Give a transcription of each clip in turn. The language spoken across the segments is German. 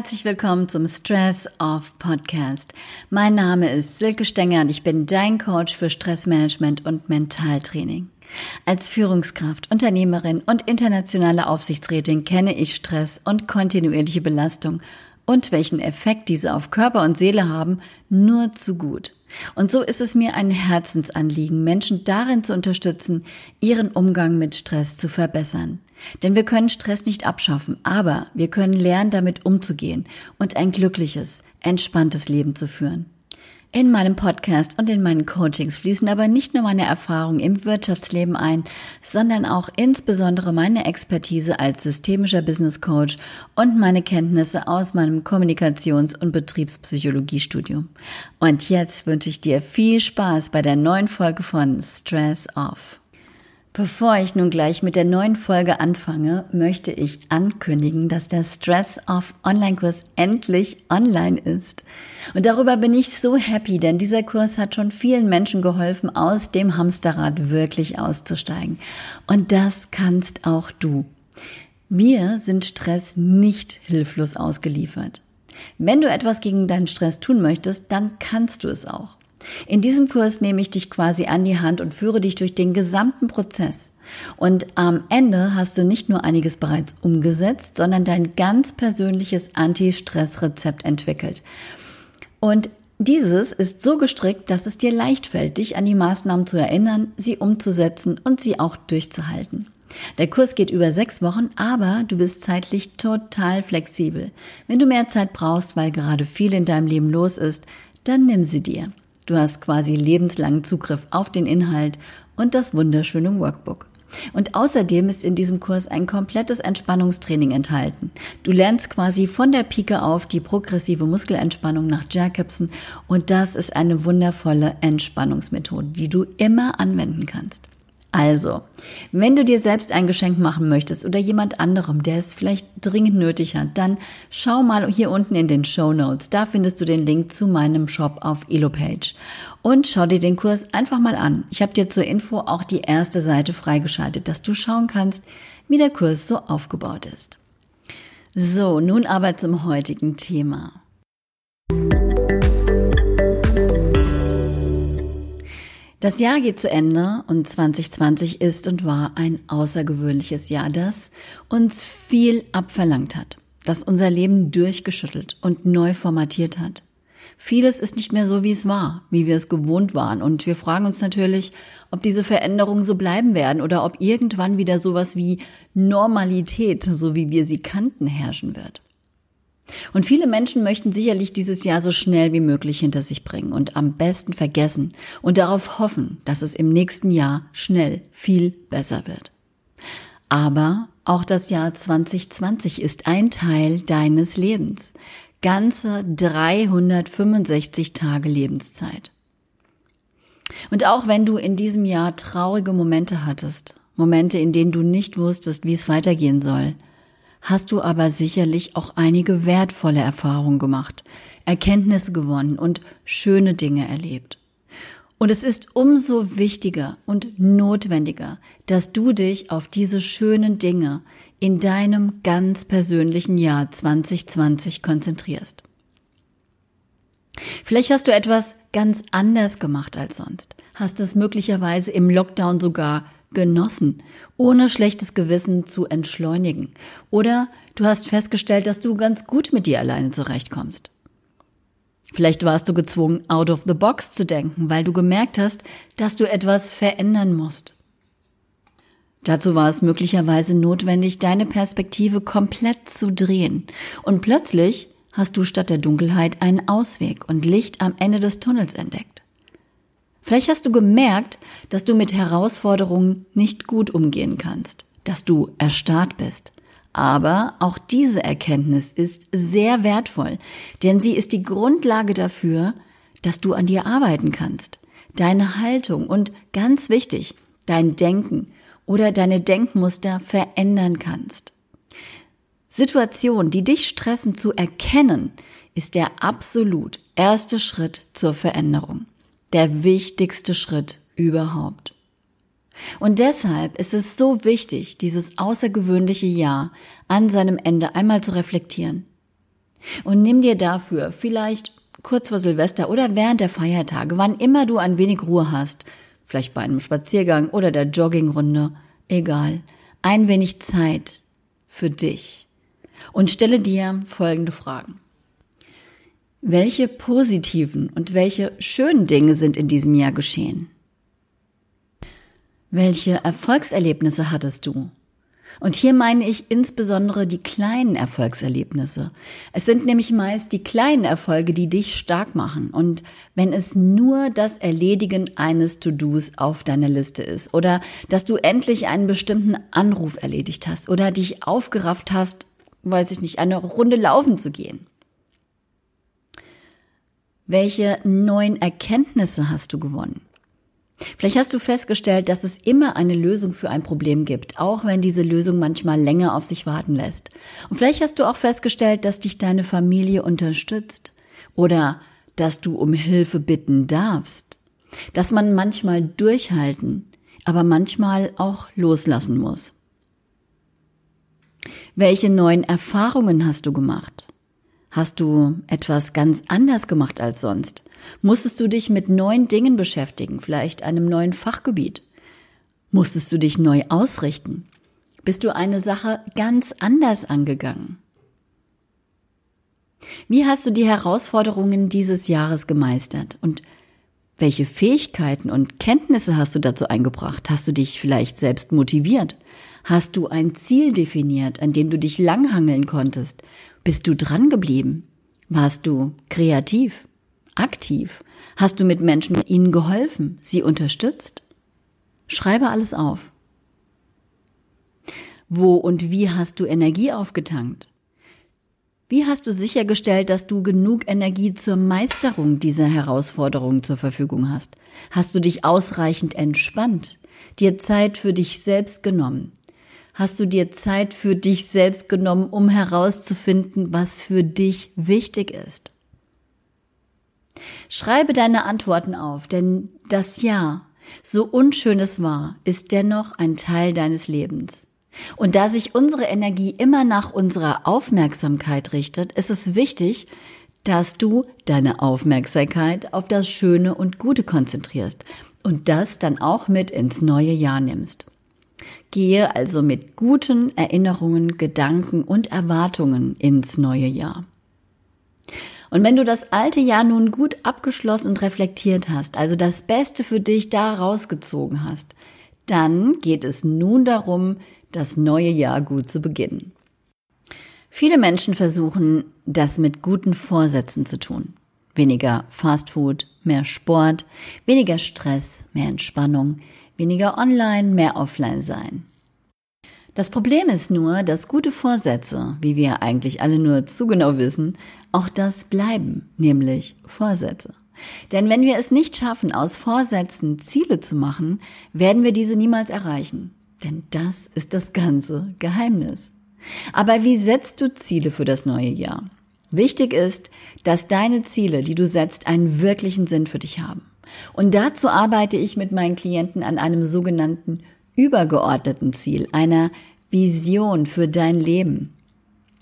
Herzlich willkommen zum Stress Off Podcast. Mein Name ist Silke Stenger und ich bin dein Coach für Stressmanagement und Mentaltraining. Als Führungskraft, Unternehmerin und internationale Aufsichtsrätin kenne ich Stress und kontinuierliche Belastung und welchen Effekt diese auf Körper und Seele haben, nur zu gut. Und so ist es mir ein Herzensanliegen, Menschen darin zu unterstützen, ihren Umgang mit Stress zu verbessern. Denn wir können Stress nicht abschaffen, aber wir können lernen, damit umzugehen und ein glückliches, entspanntes Leben zu führen. In meinem Podcast und in meinen Coachings fließen aber nicht nur meine Erfahrungen im Wirtschaftsleben ein, sondern auch insbesondere meine Expertise als systemischer Business Coach und meine Kenntnisse aus meinem Kommunikations- und Betriebspsychologiestudium. Und jetzt wünsche ich dir viel Spaß bei der neuen Folge von Stress Off. Bevor ich nun gleich mit der neuen Folge anfange, möchte ich ankündigen, dass der Stress of Online-Kurs endlich online ist. Und darüber bin ich so happy, denn dieser Kurs hat schon vielen Menschen geholfen, aus dem Hamsterrad wirklich auszusteigen. Und das kannst auch du. Wir sind Stress nicht hilflos ausgeliefert. Wenn du etwas gegen deinen Stress tun möchtest, dann kannst du es auch. In diesem Kurs nehme ich dich quasi an die Hand und führe dich durch den gesamten Prozess. Und am Ende hast du nicht nur einiges bereits umgesetzt, sondern dein ganz persönliches Anti-Stress-Rezept entwickelt. Und dieses ist so gestrickt, dass es dir leicht fällt, dich an die Maßnahmen zu erinnern, sie umzusetzen und sie auch durchzuhalten. Der Kurs geht über sechs Wochen, aber du bist zeitlich total flexibel. Wenn du mehr Zeit brauchst, weil gerade viel in deinem Leben los ist, dann nimm sie dir. Du hast quasi lebenslangen Zugriff auf den Inhalt und das wunderschöne Workbook. Und außerdem ist in diesem Kurs ein komplettes Entspannungstraining enthalten. Du lernst quasi von der Pike auf die progressive Muskelentspannung nach Jacobson und das ist eine wundervolle Entspannungsmethode, die du immer anwenden kannst. Also, wenn du dir selbst ein Geschenk machen möchtest oder jemand anderem, der es vielleicht dringend nötig hat, dann schau mal hier unten in den Show Notes. Da findest du den Link zu meinem Shop auf Elopage. Und schau dir den Kurs einfach mal an. Ich habe dir zur Info auch die erste Seite freigeschaltet, dass du schauen kannst, wie der Kurs so aufgebaut ist. So, nun aber zum heutigen Thema. Das Jahr geht zu Ende und 2020 ist und war ein außergewöhnliches Jahr, das uns viel abverlangt hat, das unser Leben durchgeschüttelt und neu formatiert hat. Vieles ist nicht mehr so, wie es war, wie wir es gewohnt waren. Und wir fragen uns natürlich, ob diese Veränderungen so bleiben werden oder ob irgendwann wieder sowas wie Normalität, so wie wir sie kannten, herrschen wird. Und viele Menschen möchten sicherlich dieses Jahr so schnell wie möglich hinter sich bringen und am besten vergessen und darauf hoffen, dass es im nächsten Jahr schnell viel besser wird. Aber auch das Jahr 2020 ist ein Teil deines Lebens. Ganze 365 Tage Lebenszeit. Und auch wenn du in diesem Jahr traurige Momente hattest, Momente, in denen du nicht wusstest, wie es weitergehen soll, hast du aber sicherlich auch einige wertvolle Erfahrungen gemacht, Erkenntnisse gewonnen und schöne Dinge erlebt. Und es ist umso wichtiger und notwendiger, dass du dich auf diese schönen Dinge in deinem ganz persönlichen Jahr 2020 konzentrierst. Vielleicht hast du etwas ganz anders gemacht als sonst, hast es möglicherweise im Lockdown sogar genossen, ohne schlechtes Gewissen zu entschleunigen. Oder du hast festgestellt, dass du ganz gut mit dir alleine zurechtkommst. Vielleicht warst du gezwungen, out of the box zu denken, weil du gemerkt hast, dass du etwas verändern musst. Dazu war es möglicherweise notwendig, deine Perspektive komplett zu drehen. Und plötzlich hast du statt der Dunkelheit einen Ausweg und Licht am Ende des Tunnels entdeckt. Vielleicht hast du gemerkt, dass du mit Herausforderungen nicht gut umgehen kannst, dass du erstarrt bist. Aber auch diese Erkenntnis ist sehr wertvoll, denn sie ist die Grundlage dafür, dass du an dir arbeiten kannst. Deine Haltung und ganz wichtig, dein Denken oder deine Denkmuster verändern kannst. Situationen, die dich stressen zu erkennen, ist der absolut erste Schritt zur Veränderung der wichtigste Schritt überhaupt. Und deshalb ist es so wichtig, dieses außergewöhnliche Jahr an seinem Ende einmal zu reflektieren. Und nimm dir dafür vielleicht kurz vor Silvester oder während der Feiertage, wann immer du ein wenig Ruhe hast, vielleicht bei einem Spaziergang oder der Joggingrunde, egal, ein wenig Zeit für dich und stelle dir folgende Fragen. Welche positiven und welche schönen Dinge sind in diesem Jahr geschehen? Welche Erfolgserlebnisse hattest du? Und hier meine ich insbesondere die kleinen Erfolgserlebnisse. Es sind nämlich meist die kleinen Erfolge, die dich stark machen. Und wenn es nur das Erledigen eines To-Dos auf deiner Liste ist oder dass du endlich einen bestimmten Anruf erledigt hast oder dich aufgerafft hast, weiß ich nicht, eine Runde laufen zu gehen. Welche neuen Erkenntnisse hast du gewonnen? Vielleicht hast du festgestellt, dass es immer eine Lösung für ein Problem gibt, auch wenn diese Lösung manchmal länger auf sich warten lässt. Und vielleicht hast du auch festgestellt, dass dich deine Familie unterstützt oder dass du um Hilfe bitten darfst, dass man manchmal durchhalten, aber manchmal auch loslassen muss. Welche neuen Erfahrungen hast du gemacht? Hast du etwas ganz anders gemacht als sonst? Musstest du dich mit neuen Dingen beschäftigen, vielleicht einem neuen Fachgebiet? Musstest du dich neu ausrichten? Bist du eine Sache ganz anders angegangen? Wie hast du die Herausforderungen dieses Jahres gemeistert und welche Fähigkeiten und Kenntnisse hast du dazu eingebracht? Hast du dich vielleicht selbst motiviert? Hast du ein Ziel definiert, an dem du dich langhangeln konntest? Bist du dran geblieben? Warst du kreativ? Aktiv? Hast du mit Menschen ihnen geholfen? Sie unterstützt? Schreibe alles auf. Wo und wie hast du Energie aufgetankt? Wie hast du sichergestellt, dass du genug Energie zur Meisterung dieser Herausforderungen zur Verfügung hast? Hast du dich ausreichend entspannt, dir Zeit für dich selbst genommen, hast du dir Zeit für dich selbst genommen, um herauszufinden, was für dich wichtig ist. Schreibe deine Antworten auf, denn das Ja, so unschön es war, ist dennoch ein Teil deines Lebens. Und da sich unsere Energie immer nach unserer Aufmerksamkeit richtet, ist es wichtig, dass du deine Aufmerksamkeit auf das Schöne und Gute konzentrierst und das dann auch mit ins neue Jahr nimmst. Gehe also mit guten Erinnerungen, Gedanken und Erwartungen ins neue Jahr. Und wenn du das alte Jahr nun gut abgeschlossen und reflektiert hast, also das Beste für dich da rausgezogen hast, dann geht es nun darum, das neue Jahr gut zu beginnen. Viele Menschen versuchen, das mit guten Vorsätzen zu tun. Weniger Fastfood, mehr Sport, weniger Stress, mehr Entspannung, Weniger online, mehr offline sein. Das Problem ist nur, dass gute Vorsätze, wie wir eigentlich alle nur zu genau wissen, auch das bleiben, nämlich Vorsätze. Denn wenn wir es nicht schaffen, aus Vorsätzen Ziele zu machen, werden wir diese niemals erreichen. Denn das ist das ganze Geheimnis. Aber wie setzt du Ziele für das neue Jahr? Wichtig ist, dass deine Ziele, die du setzt, einen wirklichen Sinn für dich haben. Und dazu arbeite ich mit meinen Klienten an einem sogenannten übergeordneten Ziel, einer Vision für dein Leben.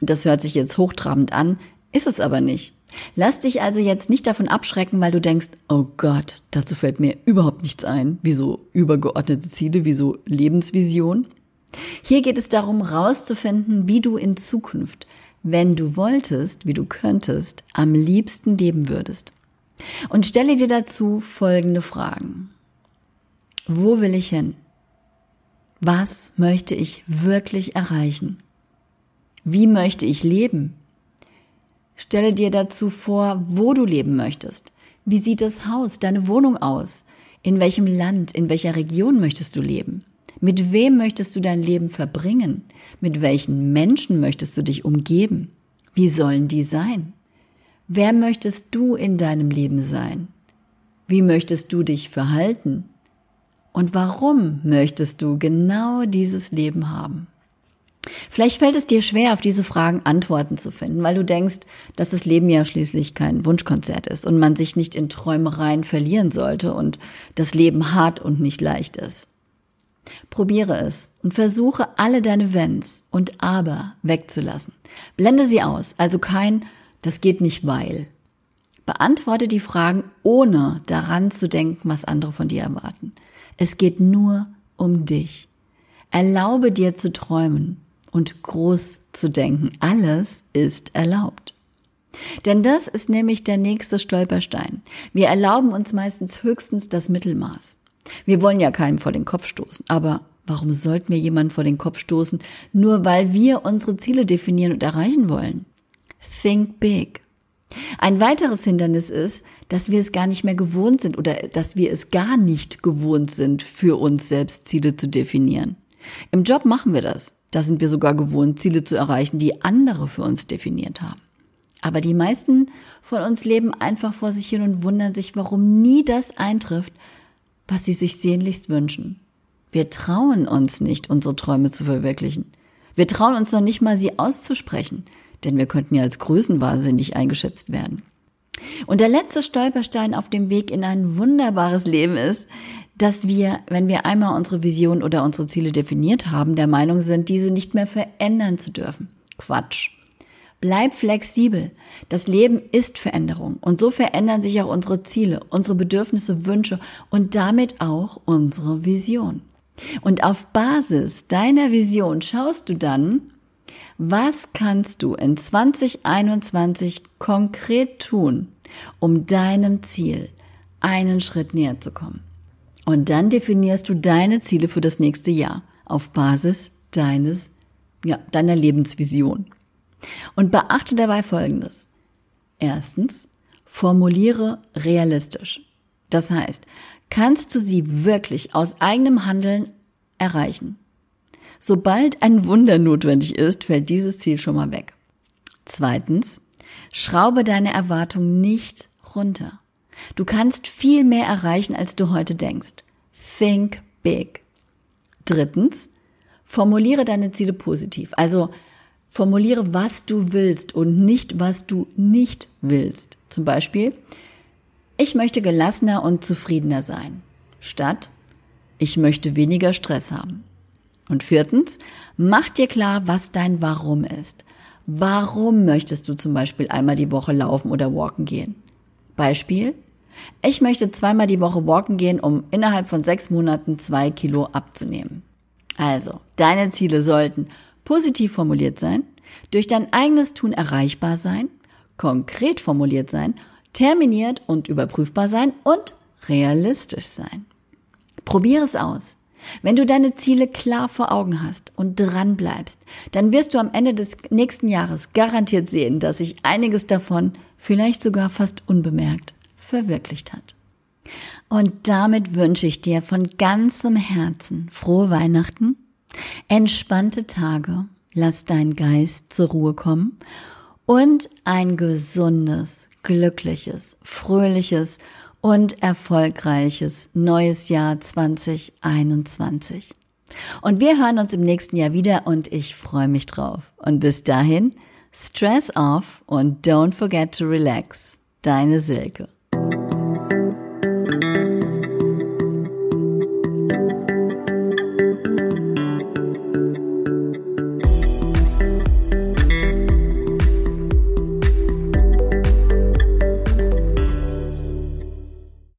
Das hört sich jetzt hochtrabend an, ist es aber nicht. Lass dich also jetzt nicht davon abschrecken, weil du denkst, oh Gott, dazu fällt mir überhaupt nichts ein. Wieso übergeordnete Ziele, wieso Lebensvision? Hier geht es darum, rauszufinden, wie du in Zukunft, wenn du wolltest, wie du könntest, am liebsten leben würdest. Und stelle dir dazu folgende Fragen. Wo will ich hin? Was möchte ich wirklich erreichen? Wie möchte ich leben? Stelle dir dazu vor, wo du leben möchtest. Wie sieht das Haus, deine Wohnung aus? In welchem Land, in welcher Region möchtest du leben? Mit wem möchtest du dein Leben verbringen? Mit welchen Menschen möchtest du dich umgeben? Wie sollen die sein? Wer möchtest du in deinem Leben sein? Wie möchtest du dich verhalten? Und warum möchtest du genau dieses Leben haben? Vielleicht fällt es dir schwer, auf diese Fragen Antworten zu finden, weil du denkst, dass das Leben ja schließlich kein Wunschkonzert ist und man sich nicht in Träumereien verlieren sollte und das Leben hart und nicht leicht ist. Probiere es und versuche alle deine Wenns und Aber wegzulassen. Blende sie aus, also kein Das geht nicht weil. Beantworte die Fragen, ohne daran zu denken, was andere von dir erwarten. Es geht nur um dich. Erlaube dir zu träumen und groß zu denken. Alles ist erlaubt. Denn das ist nämlich der nächste Stolperstein. Wir erlauben uns meistens höchstens das Mittelmaß. Wir wollen ja keinem vor den Kopf stoßen, aber warum sollten wir jemanden vor den Kopf stoßen, nur weil wir unsere Ziele definieren und erreichen wollen? Think big. Ein weiteres Hindernis ist, dass wir es gar nicht mehr gewohnt sind oder dass wir es gar nicht gewohnt sind, für uns selbst Ziele zu definieren. Im Job machen wir das. Da sind wir sogar gewohnt, Ziele zu erreichen, die andere für uns definiert haben. Aber die meisten von uns leben einfach vor sich hin und wundern sich, warum nie das eintrifft, was sie sich sehnlichst wünschen. Wir trauen uns nicht, unsere Träume zu verwirklichen. Wir trauen uns noch nicht mal, sie auszusprechen, denn wir könnten ja als größenwahnsinnig eingeschätzt werden. Und der letzte Stolperstein auf dem Weg in ein wunderbares Leben ist, dass wir, wenn wir einmal unsere Vision oder unsere Ziele definiert haben, der Meinung sind, diese nicht mehr verändern zu dürfen. Quatsch. Bleib flexibel. Das Leben ist Veränderung und so verändern sich auch unsere Ziele, unsere Bedürfnisse, Wünsche und damit auch unsere Vision. Und auf Basis deiner Vision schaust du dann, was kannst du in 2021 konkret tun, um deinem Ziel einen Schritt näher zu kommen. Und dann definierst du deine Ziele für das nächste Jahr auf Basis deines, ja, deiner Lebensvision. Und beachte dabei Folgendes. Erstens, formuliere realistisch. Das heißt, kannst du sie wirklich aus eigenem Handeln erreichen? Sobald ein Wunder notwendig ist, fällt dieses Ziel schon mal weg. Zweitens, schraube deine Erwartungen nicht runter. Du kannst viel mehr erreichen, als du heute denkst. Think big. Drittens, formuliere deine Ziele positiv. Also Formuliere, was du willst und nicht, was du nicht willst. Zum Beispiel, ich möchte gelassener und zufriedener sein, statt ich möchte weniger Stress haben. Und viertens, mach dir klar, was dein Warum ist. Warum möchtest du zum Beispiel einmal die Woche laufen oder walken gehen? Beispiel, ich möchte zweimal die Woche walken gehen, um innerhalb von sechs Monaten zwei Kilo abzunehmen. Also, deine Ziele sollten positiv formuliert sein, durch dein eigenes Tun erreichbar sein, konkret formuliert sein, terminiert und überprüfbar sein und realistisch sein. Probier es aus. Wenn du deine Ziele klar vor Augen hast und dran bleibst, dann wirst du am Ende des nächsten Jahres garantiert sehen, dass sich einiges davon vielleicht sogar fast unbemerkt verwirklicht hat. Und damit wünsche ich dir von ganzem Herzen frohe Weihnachten Entspannte Tage, lass deinen Geist zur Ruhe kommen und ein gesundes, glückliches, fröhliches und erfolgreiches neues Jahr 2021. Und wir hören uns im nächsten Jahr wieder und ich freue mich drauf. Und bis dahin, stress off und don't forget to relax. Deine Silke.